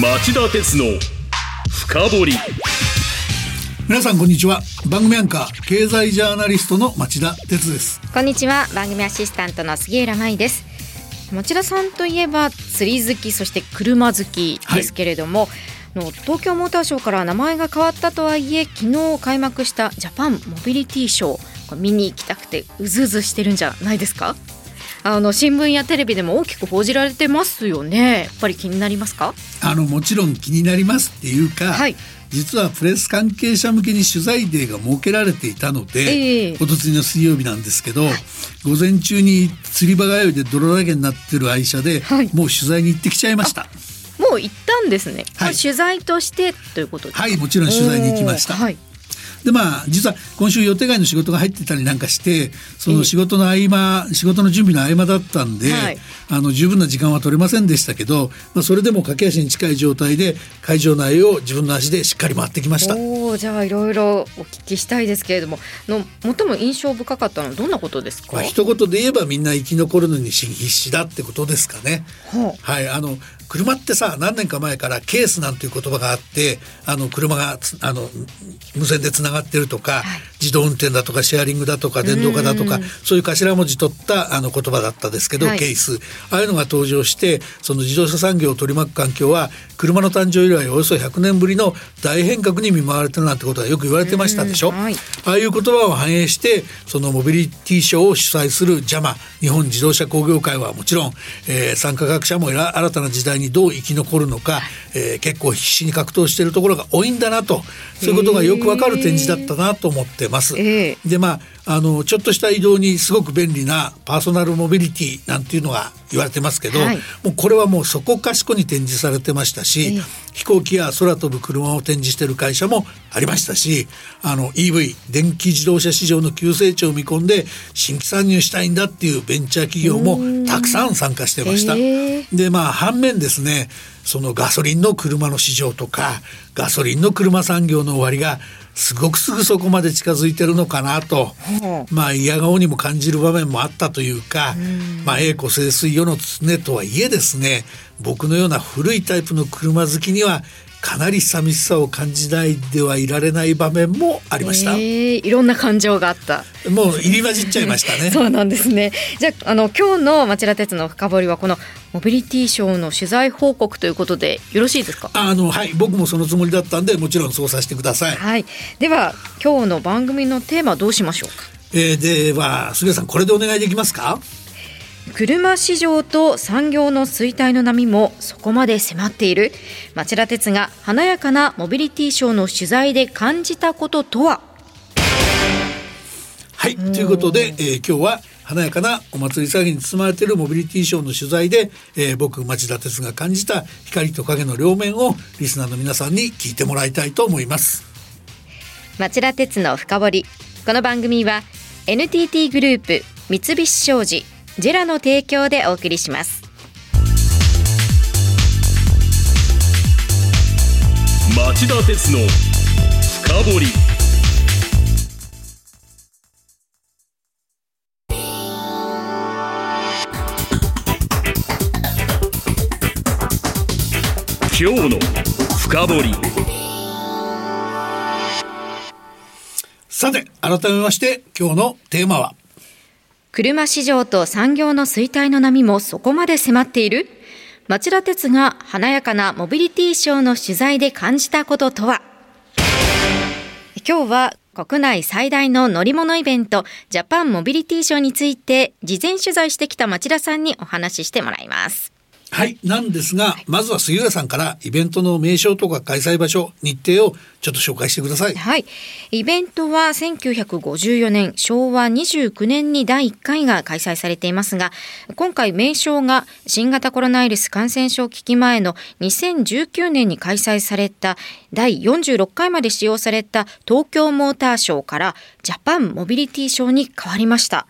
町田鉄の深掘り。皆さんこんにちは。番組アンカー経済ジャーナリストの町田鉄です。こんにちは。番組アシスタントの杉浦舞です。町田さんといえば釣り好きそして車好きですけれども、はいの東京モーターショーから名前が変わったとはいえ昨日開幕したジャパンモビリティショー見に行きたくてうずうずしてるんじゃないですか？あの新聞やテレビでも大きく報じられてますよね。やっぱり気になりますか？あのもちろん気になりますっていうか、はい、実はプレス関係者向けに取材デーが設けられていたので、えー、おとついの水曜日なんですけど、はい、午前中に釣り場通いで泥だらけになってる愛車で、はい、もう取材に行ってきちゃいました。もう行ったんですね。はい、取材としてということはい、もちろん取材に行きました。はい。でまあ実は今週予定外の仕事が入ってたりなんかしてその仕事の合間仕事の準備の合間だったんで、はい、あの十分な時間は取れませんでしたけど、まあ、それでも駆け足に近い状態で会場内を自分の足でしっかり回ってきました。おじゃあいろいろお聞きしたいですけれどもの最も印象深かったのはどんなことですか、まあ、一言で言えばみんな生き残るのに必死だってことですかね。はいあの車ってさ何年か前からケースなんていう言葉があってあの車があの無線でつながってるとか、はい、自動運転だとかシェアリングだとか電動化だとかそういう頭文字取ったあの言葉だったですけど、はい、ケース。ああいうのが登場してその自動車産業を取り巻く環境は車の誕生以来およそ100年ぶりの大変革に見舞われてるなんてことがよく言われてましたでしょ、はい、ああいう言葉を反映してそのモビリティショーを主催する JAMA 日本自動車工業会はもちろん、えー、参加各社も新たな時代にどう生き残るのか、えー、結構必死に格闘しているところが多いんだなとそういうことがよくわかる展示だったなと思ってます。えー、でまああのちょっとした移動にすごく便利なパーソナルモビリティなんていうのが言われてますけど、はい、もうこれはもうそこかしこに展示されてましたし、えー、飛行機や空飛ぶ車を展示してる会社もありましたしあの EV 電気自動車市場の急成長を見込んで新規参入したいんだっていうベンチャー企業もたくさん参加してました。えー、でまあ反面ですねそのガソリンの車の市場とかガソリンの車産業の終わりがすごくすぐそこまで近づいてるのかなと、まあ嫌顔にも感じる場面もあったというか、まあ栄枯盛衰世の常とはいえですね僕のような古いタイプの車好きにはかなり寂しさを感じないではいられない場面もありました。えー、いろんな感情があった。もう入り混じっちゃいましたね。そうなんですね。じゃああの今日の町田鉄の深掘りはこのモビリティショーの取材報告ということでよろしいですか？あのはい僕もそのつもりだったんでもちろんそうさせてください。はい。では今日の番組のテーマどうしましょうか？えー、では杉谷さんこれでお願いできますか？車市場と産業の衰退の波もそこまで迫っている。町田鉄が華やかなモビリティショーの取材で感じたこととは？はいということで、えー、今日は華やかなお祭り騒ぎに包まれているモビリティショーの取材で、えー、僕町田鉄が感じた光と影の両面をリスナーの皆さんに聞いてもらいたいと思います。町田鉄の深掘り。この番組は NTT グループ三菱商事ジェラの提供でお送りします。町田鉄の深掘り。今日の深掘り。さて改めまして今日のテーマは車市場と産業の衰退の波もそこまで迫っている？町田鉄が華やかなモビリティショーの取材で感じたこととは？今日は国内最大の乗り物イベントジャパンモビリティショーについて事前取材してきた町田さんにお話ししてもらいます。はい。なんですが、まずは杉浦さんからイベントの名称とか開催場所日程をちょっと紹介してください。はい。イベントは1954年昭和29年に第1回が開催されていますが今回名称が新型コロナウイルス感染症危機前の2019年に開催された第46回まで使用された東京モーターショーからジャパンモビリティショーに変わりました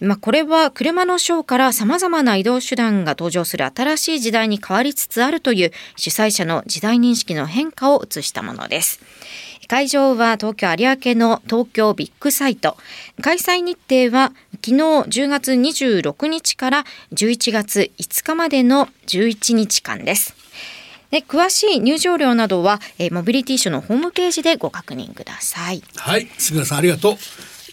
まあ、これは車のショーから様々な移動手段が登場する新しい時代に変わりつつあるという主催者の時代認識の変化を映したものです。会場は東京有明の東京ビッグサイト。開催日程は昨日10月26日から11月5日までの11日間です。で詳しい入場料などは、えー、モビリティショーのホームページでご確認ください。はい、杉浦さんありがとう。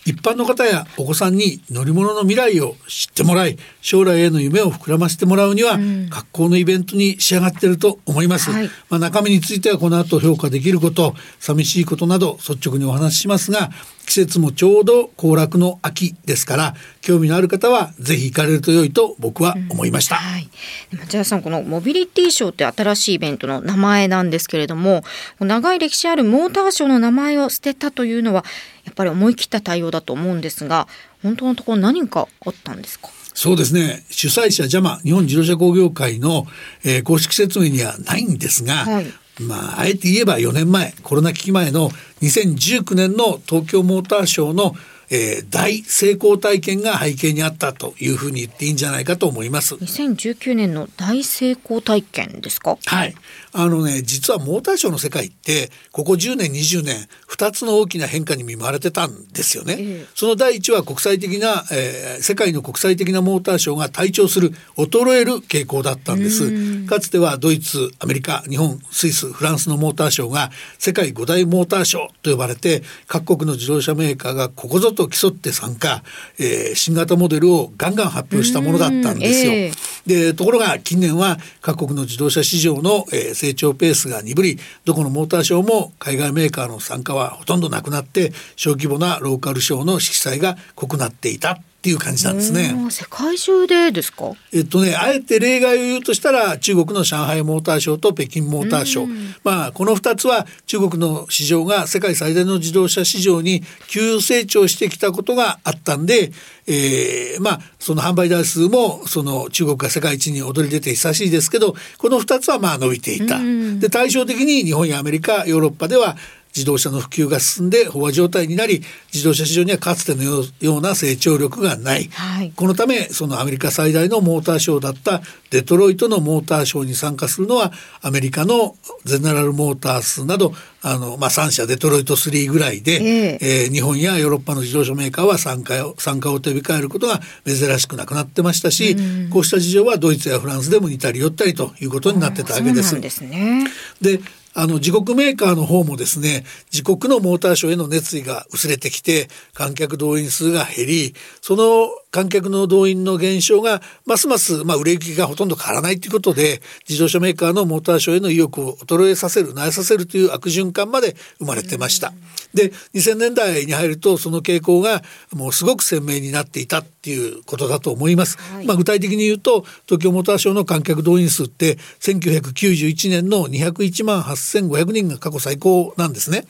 一般の方やお子さんに乗り物の未来を知ってもらい将来への夢を膨らませてもらうには、うん、学校のイベントに仕上がっていると思います、はい、まあ、中身についてはこの後評価できること寂しいことなど率直にお話ししますが季節もちょうど行楽の秋ですから興味のある方はぜひ行かれると良いと僕は思いました、うん。はい、町田さんこのモビリティショーって新しいイベントの名前なんですけれども長い歴史あるモーターショーの名前を捨てたというのはやっぱり思い切った対応だと思うんですが本当のところ何かあったんですか？そうですね。主催者 JAMA 日本自動車工業会の、えー、公式説明にはないんですが、はい、まあ、あえて言えば4年前コロナ危機前の2019年の東京モーターショーのえー、大成功体験が背景にあったというふうに言っていいんじゃないかと思います。2019年の大成功体験ですか？はい。あのね、実はモーターショーの世界ってここ10年20年2つの大きな変化に見舞われてたんですよね。えー、その第一は国際的な、えー、世界の国際的なモーターショーが退潮する衰える傾向だったんです。かつてはドイツ、アメリカ、日本、スイス、フランスのモーターショーが世界5大モーターショーと呼ばれて各国の自動車メーカーがここぞと競って参加、えー、新型モデルをガンガン発表したものだったんですよ。えー、でところが近年は各国の自動車市場の、えー、成長ペースが鈍りどこのモーターショーも海外メーカーの参加はほとんどなくなって小規模なローカルショーの色彩が濃くなっていたっていう感じなんですね。世界中でですか？えっとね、あえて例外を言うとしたら、中国の上海モーターショーと北京モーターショー。まあ、この二つは中国の市場が世界最大の自動車市場に急成長してきたことがあったんで、えー、まあ、その販売台数も、その中国が世界一に躍り出て久しいですけど、この二つはまあ伸びていた。で、対照的に日本やアメリカ、ヨーロッパでは、自動車の普及が進んで飽和状態になり自動車市場にはかつてのような成長力がない、はい、このためそのアメリカ最大のモーターショーだったデトロイトのモーターショーに参加するのはアメリカのゼネラルモータースなどあの、まあ、3社デトロイト3ぐらいで、えー、え。ー、日本やヨーロッパの自動車メーカーは参加を参加を手控えることが珍しくなくなってましたし、うん、こうした事情はドイツやフランスでも似たり寄ったりということになってたわけです。ですね、であの自国メーカーの方もですね自国のモーターショーへの熱意が薄れてきて観客動員数が減りその観客の動員の減少がますます、まあ、売れ行きがほとんど変わらないということで自動車メーカーのモーターショーへの意欲を衰えさせる萎えさせるという悪循環まで生まれてました。で2000年代に入るとその傾向がもうすごく鮮明になっていたっていうことだと思います。はい、まあ、具体的に言うと東京モーターショーの観客動員数って1991年の201万8500人が過去最高なんですね。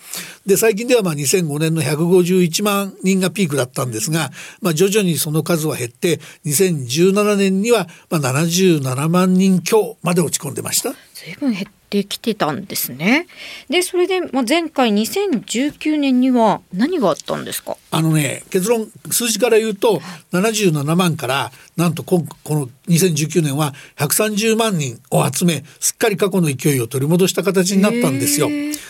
で最近ではまあ2005年の151万人がピークだったんですが、まあ、徐々にその数数は減って2017年にはまあ77万人強まで落ち込んでました。随分減ってきてたんですね。でそれで、まあ、前回2019年には何があったんですか？あのね結論数字から言うと77万からなんとこの2019年は130万人を集めすっかり過去の勢いを取り戻した形になったんですよ。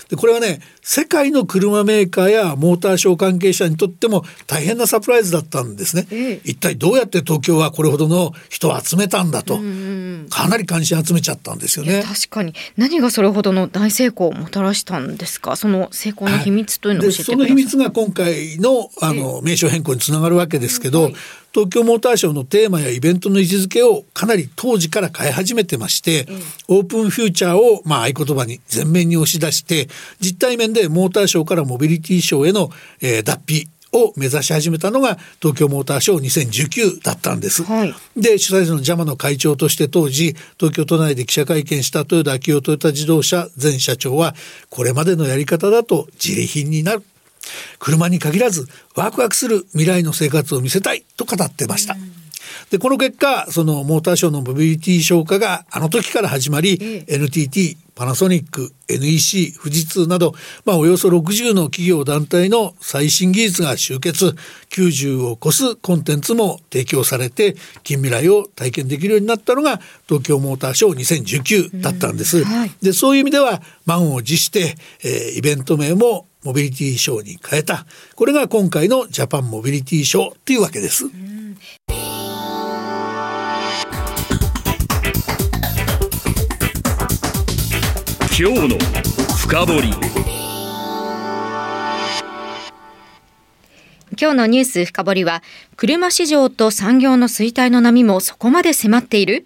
でこれはね世界の車メーカーやモーターショー関係者にとっても大変なサプライズだったんですね。一体どうやって東京はこれほどの人を集めたんだと。かなり関心集めちゃったんですよね。確かに。何がそれほどの大成功をもたらしたんですか？その成功の秘密というのを教えてください。その秘密が今回のあの名称変更につながるわけですけど、はい東京モーターショーのテーマやイベントの位置づけをかなり当時から変え始めてまして、オープンフューチャーをまあ合言葉に前面に押し出して実対面でモーターショーからモビリティショーへの、えー、脱皮を目指し始めたのが東京モーターショー2019だったんです。はい、で主催者の JAMA の会長として当時東京都内で記者会見した豊田昭夫トヨタ自動車前社長はこれまでのやり方だと自利品になる車に限らずワクワクする未来の生活を見せたいと語ってました。でこの結果そのモーターショーのモビリティ消化があの時から始まり、NTT パナソニック NEC 富士通など、まあ、およそ60の企業団体の最新技術が集結。90を超すコンテンツも提供されて近未来を体験できるようになったのが東京モーターショー2019だったんです。はい、でそういう意味では満を持して、えー、イベント名もモビリティショーに変えた。これが今回のジャパンモビリティショーというわけです。今日の深掘今日のニュース深掘りは車市場と産業の衰退の波もそこまで迫っている？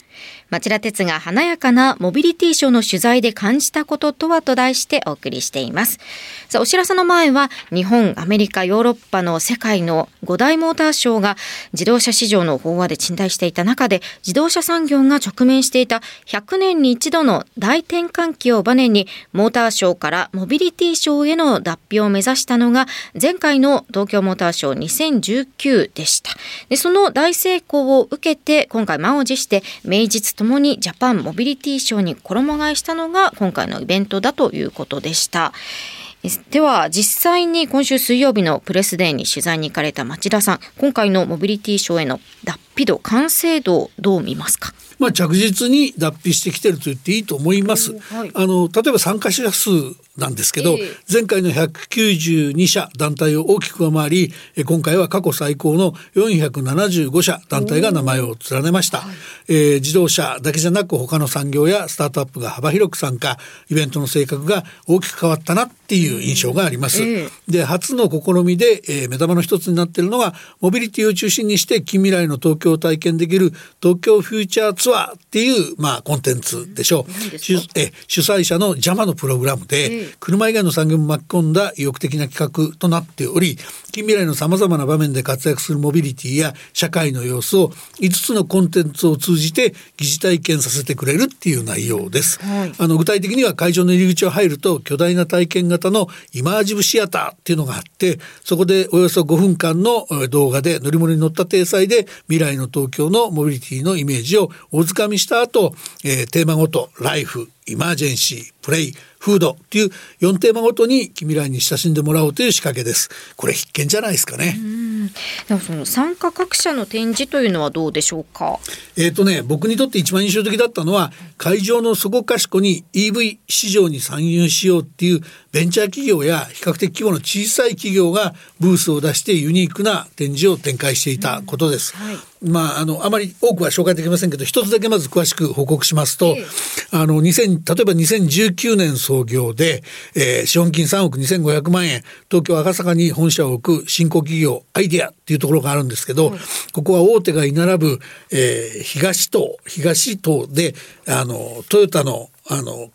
町田鉄が華やかなモビリティショーの取材で感じたこととはと題してお送りしています。さあ、お知らせの前は日本、アメリカ、ヨーロッパの世界の5大モーターショーが自動車市場の飽和で沈滞していた中で自動車産業が直面していた100年に一度の大転換期をバネにモーターショーからモビリティショーへの脱皮を目指したのが前回の東京モーターショー2019でした。でその大成功を受けて今回満を持して名実ともにジャパンモビリティショーに衣替えしたのが今回のイベントだということでした。では実際に今週水曜日のプレスデーに取材に行かれた町田さん今回のモビリティショーへの脱皮度完成度をどう見ますか？まあ、着実に脱皮してきてると言っていいと思います。はい、あの例えば参加者数なんですけど、えー、前回の192社団体を大きく上回り今回は過去最高の475社団体が名前を連ねました、はい、えー、自動車だけじゃなく他の産業やスタートアップが幅広く参加イベントの性格が大きく変わったなっていう印象があります、えー、で初の試みで、えー、目玉の一つになっているのがモビリティを中心にして近未来の東京を体験できる東京フューチャーツアーっていうまあコンテンツでしょう、主え主催者の邪魔のプログラムで、車以外の産業も巻き込んだ意欲的な企画となっており近未来のさまざまな場面で活躍するモビリティや社会の様子を5つのコンテンツを通じて疑似体験させてくれるっていう内容です、はい、あの具体的には会場の入り口を入ると巨大な体験型のイマージブシアターっていうのがあってそこでおよそ5分間の動画で乗り物に乗った体裁で未来の東京のモビリティのイメージをおつかみした後、えー、テーマごとライフイマージェンシープレイフードという4テーマごとに近未来に親しんでもらおうという仕掛けです。これ必見じゃないですかね。でもその参加各社の展示というのはどうでしょうか？えっ、ー、とね僕にとって一番印象的だったのは会場のそこかしこに EV 市場に参入しようっていうベンチャー企業や比較的規模の小さい企業がブースを出してユニークな展示を展開していたことです、うんはい。まあ、あの、あまり多くは紹介できませんけど、一つだけまず詳しく報告しますと、えあの、2000、例えば2019年創業で、えー、資本金3億2500万円、東京赤坂に本社を置く新興企業、アイデアっていうところがあるんですけど、ここは大手が居並ぶ、えー、東東、東東で、あの、トヨタの、あの、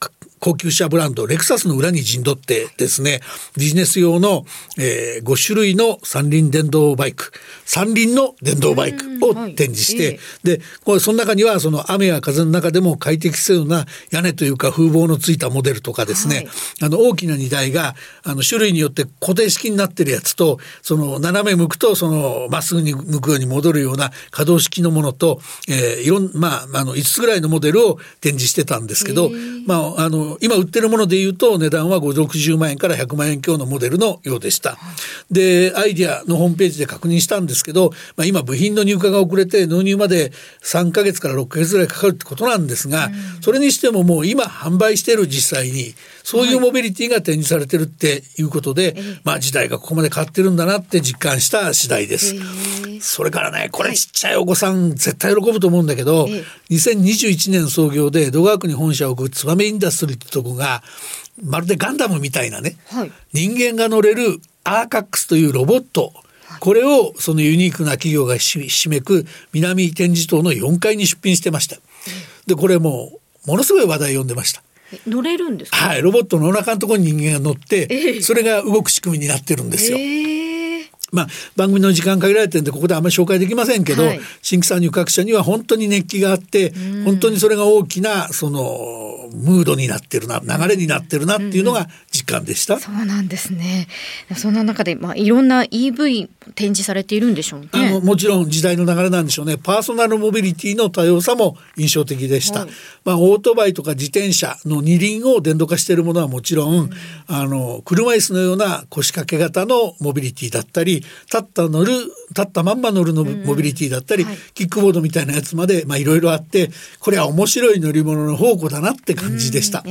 高級車ブランドレクサスの裏に陣取ってですねビジネス用の、えー、5種類の三輪電動バイク三輪の電動バイクを展示して、はい。でこれその中にはその雨や風の中でも快適せような屋根というか風防のついたモデルとかですね、はい、あの大きな荷台があの種類によって固定式になってるやつとその斜め向くとそのまっすぐに向くように戻るような可動式のものと、えー、いろんまああの5つぐらいのモデルを展示してたんですけど、まああの今売ってるものでいうと値段は560万円から100万円強のモデルのようでした。でアイディアのホームページで確認したんですけど、まあ、今部品の入荷が遅れて納入まで3か月から6か月ぐらいかかるってことなんですが、それにしてももう今販売している実際にそういうモビリティが展示されてるっていうことで、はい、まあ時代がここまで変わってるんだなって実感した次第です。それからねこれちっちゃいお子さん絶対喜ぶと思うんだけど、2021年創業で江戸川区に本社を置く燕インダストリーってとこがまるでガンダムみたいなね、はい、人間が乗れるアーカックスというロボット。これをそのユニークな企業がひしめく南展示棟の4階に出品してました。でこれもものすごい話題を呼んでました。乗れるんですはい、ロボットのお腹のところに人間が乗って、えー、それが動く仕組みになってるんですよ。え。ー、まあ、番組の時間限られてるんでここであんまり紹介できませんけど、はい、新規参入各社には本当に熱気があって本当にそれが大きなそのムードになってるな流れになってるなっていうのが実感でした。そうなんですね。そんな中で、まあ、いろんな EV 展示されているんでしょうね。あのもちろん時代の流れなんでしょうね。パーソナルモビリティの多様さも印象的でした、はい、まあ、オートバイとか自転車の二輪を電動化しているものはもちろん、うん、あの車椅子のような腰掛け型のモビリティだったり立った乗る立ったまんま乗るのモビリティだったり、キックボードみたいなやつまでいろいろあってこれは面白い乗り物の宝庫だなって感じでした、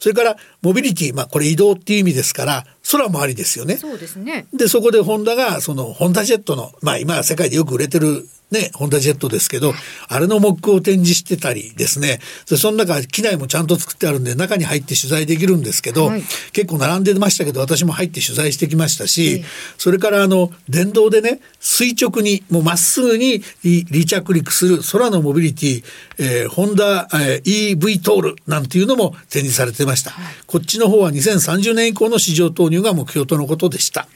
それからモビリティ、まあ、これ移動っていう意味ですから空もありですよね。そうですね。で、そこでホンダが、その、ホンダジェットの、まあ今世界でよく売れてる、ね、ホンダジェットですけど、あれのモックを展示してたりですね、でその中、機内もちゃんと作ってあるんで、中に入って取材できるんですけど、はい、結構並んでましたけど、私も入って取材してきましたし、それからあの、電動でね、垂直に、もうまっすぐに離着陸する空のモビリティ、えー、ホンダ、えー、EV トールなんていうのも展示されてました。はい、こっちの方は2030年以降の市場投入が目標とのことでした。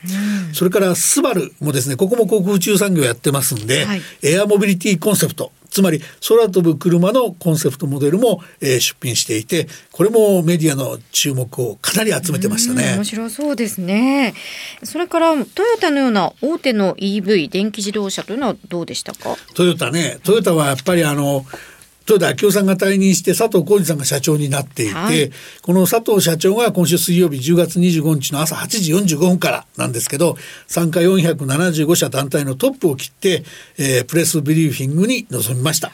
それからスバルもですね、ここも航空宇宙産業やってますんで、はい、エアモビリティコンセプト、つまり空飛ぶ車のコンセプトモデルも、えー、出品していてこれもメディアの注目をかなり集めてましたね。面白そうですね。それからトヨタのような大手の EV 電気自動車というのはどうでしたか？トヨタね。トヨタはやっぱりあの豊田昭夫さんが退任して佐藤浩二さんが社長になっていて、はい、この佐藤社長が今週水曜日10月25日の朝8時45分からなんですけど参加475社団体のトップを切って、えー、プレスブリーフィングに臨みました。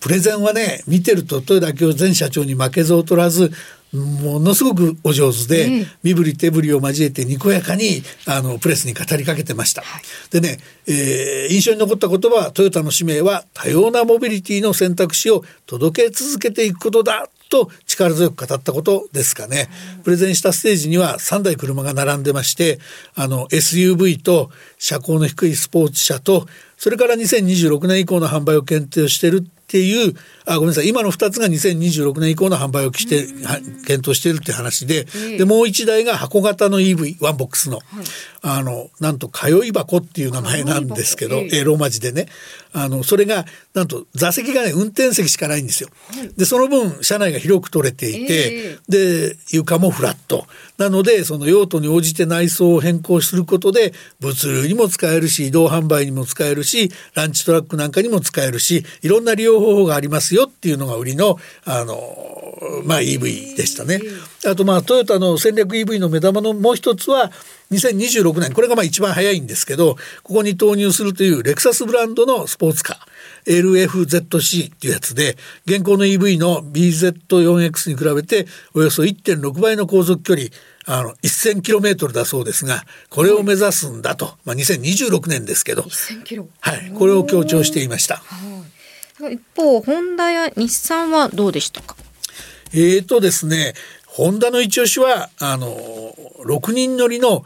プレゼンはね見てると豊田昭夫前社長に負けず劣らずものすごくお上手で、うん、身振り手振りを交えてにこやかにあのプレスに語りかけてました。はい、でね、えー、印象に残った言葉はトヨタの使命は多様なモビリティの選択肢を届け続けていくことだと力強く語ったことですかね。プレゼンしたステージには3台車が並んでましてあの SUV と車高の低いスポーツ車とそれから2026年以降の販売を検討しているっていうあごめんなさい。今の2つが2026年以降の販売をして、検討しているって話で,、でもう1台が箱型の EV ワンボックスの、はい、あのなんと通い箱っていう名前なんですけど、えー、ローマ字でね。あのそれがなんと座席がね運転席しかないんですよ。はい、でその分車内が広く取れていて、えー、で床もフラット。なのでその用途に応じて内装を変更することで物流にも使えるし移動販売にも使えるしランチトラックなんかにも使えるしいろんな利用方法がありますよっていうのが売りのあの、まあ、EV でしたね。あとまあトヨタの戦略 EV の目玉のもう一つは2026年。これがまあ一番早いんですけどここに投入するというレクサスブランドのスポーツカー。LFZC っていうやつで現行の EV の BZ4X に比べておよそ1.6倍の航続距離あの 1000km だそうですがこれを目指すんだと、まあ、2026年ですけど、はい、これを強調していました。一方ホンダや日産はどうでしたか？えーとですねホンダの一押しはあの6人乗りの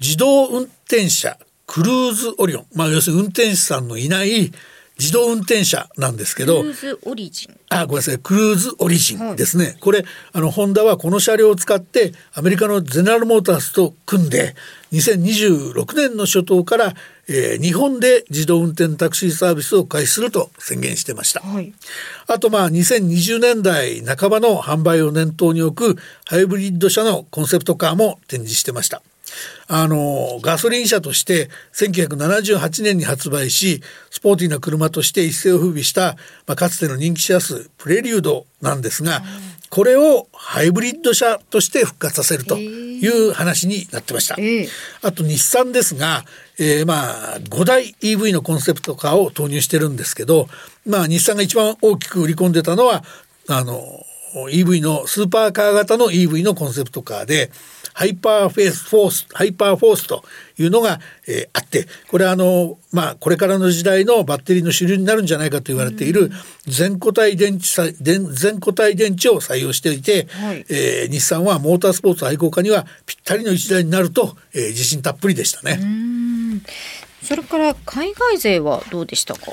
自動運転車クルーズオリオン、まあ、要するに運転手さんのいない自動運転車なんですけど。クルーズオリジン。あごめんなさいクルーズオリジンですね、はい、これあのホンダはこの車両を使ってアメリカのゼネラルモータースと組んで2026年の初頭から、えー、日本で自動運転タクシーサービスを開始すると宣言してました、はい、あとまあ2020年代半ばの販売を念頭に置くハイブリッド車のコンセプトカーも展示してました。あのガソリン車として1978年に発売しスポーティーな車として一世を風靡した、まあ、かつての人気車数プレリュードなんですが、これをハイブリッド車として復活させるという話になってました。あと日産ですが、えー、まあ5台 EV のコンセプトカーを投入してるんですけど、まあ日産が一番大きく売り込んでたのはあの EV のスーパーカー型の EV のコンセプトカーでハイパーフェースフォースハイパーフォースというのが、えー、あってこれはあのまあこれからの時代のバッテリーの主流になるんじゃないかと言われている全固体電池全固体電池を採用していて、はい、えー、日産はモータースポーツ愛好家にはぴったりの一台になると、えー、自信たっぷりでしたね。それから海外勢はどうでしたか？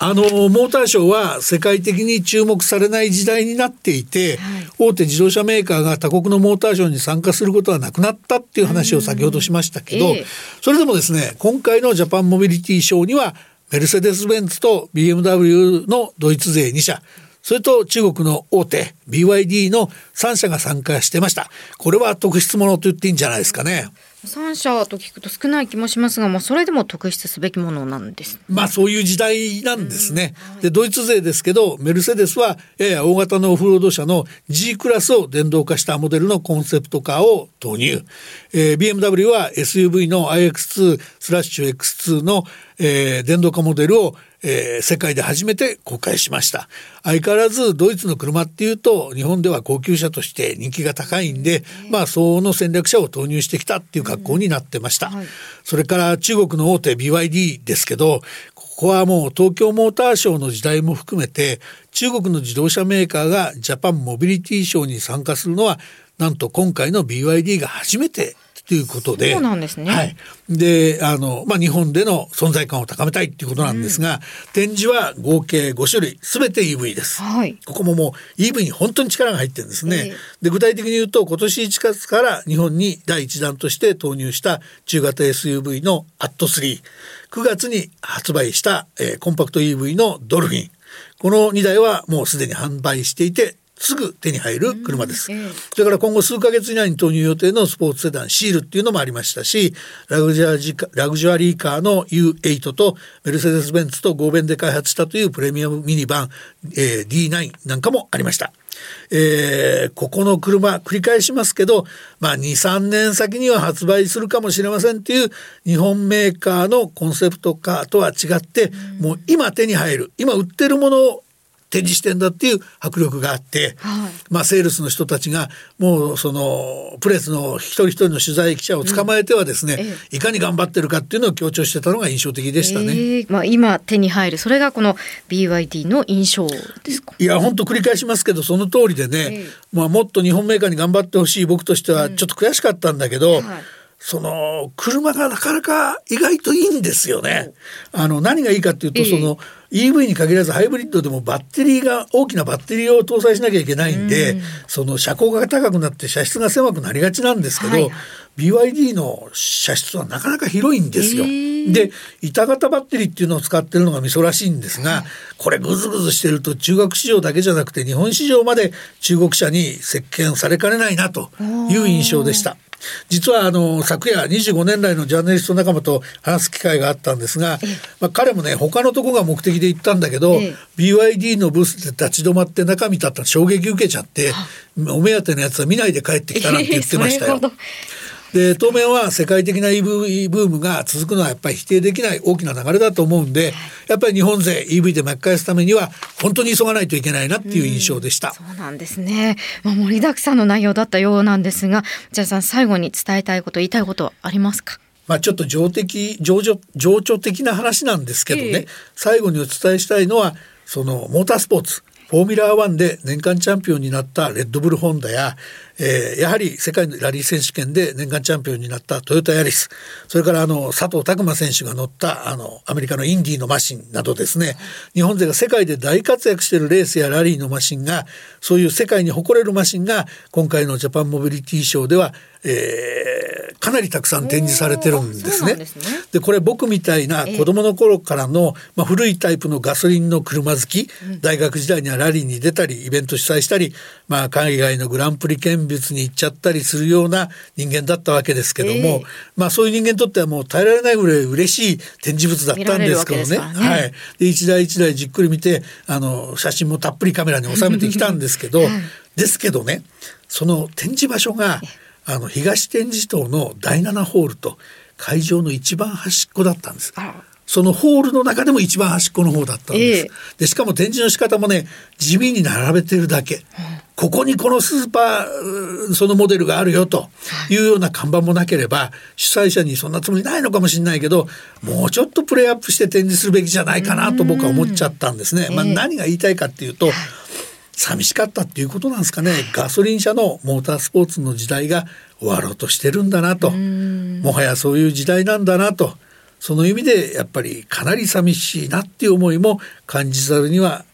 あのモーターショーは世界的に注目されない時代になっていて、はい、大手自動車メーカーが他国のモーターショーに参加することはなくなったっていう話を先ほどしましたけど、えー、それでもですね今回のジャパンモビリティショーにはメルセデス・ベンツと BMW のドイツ勢2社それと中国の大手 BYD の3社が参加してました。これは特筆ものと言っていいんじゃないですかね。3社と聞くと少ない気もしますが、まあ、それでも特筆すべきものなんです、ね、まあそういう時代なんですね。はい、でドイツ勢ですけどメルセデスはやや大型のオフロード車の G クラスを電動化したモデルのコンセプトカーを投入、えー、BMW は SUV の iX2 スラッシュ X2 の、えー、電動化モデルをえー、世界で初めて公開しました。相変わらずドイツの車っていうと日本では高級車として人気が高いんで、まあ相応の戦略車を投入してきたっていう格好になってました、はい、それから中国の大手 BYD ですけどここはもう東京モーターショーの時代も含めて中国の自動車メーカーがジャパンモビリティショーに参加するのはなんと今回の BYD が初めてということで。そうなんですね。はい。で、あの、まあ、日本での存在感を高めたいっていうことなんですが、うん、展示は合計5種類、すべて EV です。はい。ここももう EV に本当に力が入ってるんですね。えー、で、具体的に言うと、今年1月から日本に第1弾として投入した中型 SUV のアット3。9月に発売した、えー、コンパクト EV のドルフィン。この2台はもうすでに販売していてすぐ手に入る車です。それから今後数ヶ月以内に投入予定のスポーツセダンシールっていうのもありましたし、ラグジュアリーラグジュアリーカーの U8 とメルセデス・ベンツと合弁で開発したというプレミアムミニバン、えー、D9 なんかもありました。えー、ここの車繰り返しますけど、まあ、23年先には発売するかもしれませんっていう日本メーカーのコンセプトカーとは違って、もう今手に入る今売ってるものを展示してんだっていう迫力があって、はい、まあセールスの人たちがもうそのプレスの一人一人の取材記者を捕まえてはですね、うんええ、いかに頑張ってるかっていうのを強調してたのが印象的でしたね。えー、まあ今手に入るそれがこの BYD の印象ですか？いや本当繰り返しますけどその通りでね、まあもっと日本メーカーに頑張ってほしい僕としてはちょっと悔しかったんだけど。うんはいその車がなかなか意外といいんですよね。あの何がいいかっていうと、その EV に限らずハイブリッドでもバッテリーが大きなバッテリーを搭載しなきゃいけないんで、その車高が高くなって車室が狭くなりがちなんですけど、はい、BYD の車室はなかなか広いんですよ。で板型バッテリーっていうのを使ってるのが美空らしいんですが、これグズグズしてると中国市場だけじゃなくて日本市場まで中国車に席巻されかねないなという印象でした。実はあの昨夜25年来のジャーナリスト仲間と話す機会があったんですが、まあ、彼もね他のとこが目的で行ったんだけど、BYD のブースで立ち止まって中見たったら衝撃受けちゃってお目当てのやつは見ないで帰ってきたなんて言ってましたよ。で当面は世界的な EV ブームが続くのはやっぱり否定できない大きな流れだと思うんで、やっぱり日本勢 EV で巻き返すためには本当に急がないといけないなっていう印象でした。うそうなんですね、まあ、盛りだくさんの内容だったようなんですがじゃあさん最後に伝えたいこと言いたいことありますか？まあ、ちょっと情的情緒情緒的な話なんですけどね、えー、最後にお伝えしたいのはそのモータースポーツフォーミュラー1で年間チャンピオンになったレッドブルホンダや、えー、やはり世界のラリー選手権で年間チャンピオンになったトヨタヤリス、それからあの佐藤拓磨選手が乗ったあのアメリカのインディーのマシンなどですね、日本勢が世界で大活躍しているレースやラリーのマシンが、そういう世界に誇れるマシンが今回のジャパンモビリティショーでは、えー、かなりたくさん展示されてるんですね。で、ね、これ僕みたいな子供の頃からの、まあ、古いタイプのガソリンの車好き、大学時代にはラリーに出たりイベント主催したり、まあ、海外のグランプリ見物に行っちゃったりするような人間だったわけですけども、えー、まあ、そういう人間にとってはもう耐えられないぐらい嬉しい展示物だったんですけどね。ね。はい、で一台一台じっくり見てあの写真もたっぷりカメラに収めてきたんですけど、ですけどねその展示場所があの東展示棟の第7ホールと会場の一番端っこだったんです。そのホールの中でも一番端っこの方だったんです。えー、でしかも展示の仕方もね地味に並べてるだけ。ここにこのスーパーそのモデルがあるよというような看板もなければ主催者にそんなつもりないのかもしれないけどもうちょっとプレイアップして展示するべきじゃないかなと僕は思っちゃったんですね。まあ、何が言いたいかっていうと、寂しかったっていうことなんですかねガソリン車のモータースポーツの時代が終わろうとしてるんだなともはやそういう時代なんだなとその意味でやっぱりかなり寂しいなっていう思いも感じざるには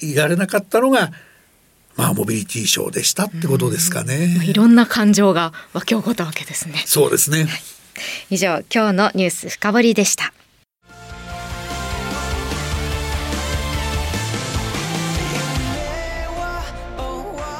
いられなかったのがまあモビリティショーでしたってことですかね。いろんな感情が湧き起こったわけですね。そうですね。以上今日のニュース深掘りでした。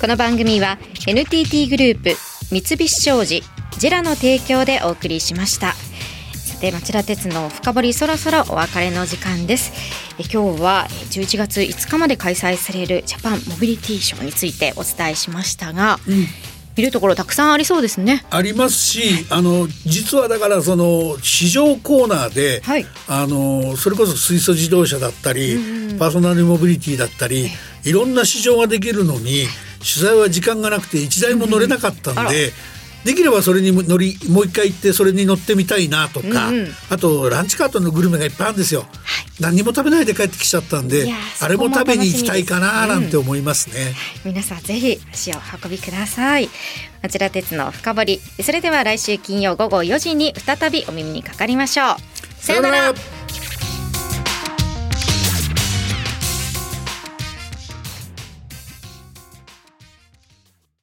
この番組は NTT グループ三菱商事ジェラの提供でお送りしました。さて町田鉄の深掘りそろそろお別れの時間です。え今日は11月5日まで開催されるジャパンモビリティショーについてお伝えしましたが、見るところたくさんありそうですね。ありますしあの実はだからその市場コーナーで、はい。あのそれこそ水素自動車だったり、パーソナルモビリティだったりいろんな市場ができるのに取材は時間がなくて一台も乗れなかったんで。できればそれに乗りもう一回行ってそれに乗ってみたいなとか、うんうん。あとランチカートのグルメがいっぱいあるんですよ、何にも食べないで帰ってきちゃったんであれも食べに行きたいかななんて思いますね、皆さんぜひ足を運びください。町田鉄の深掘りそれでは来週金曜午後4時に再びお耳にかかりましょう。さようなら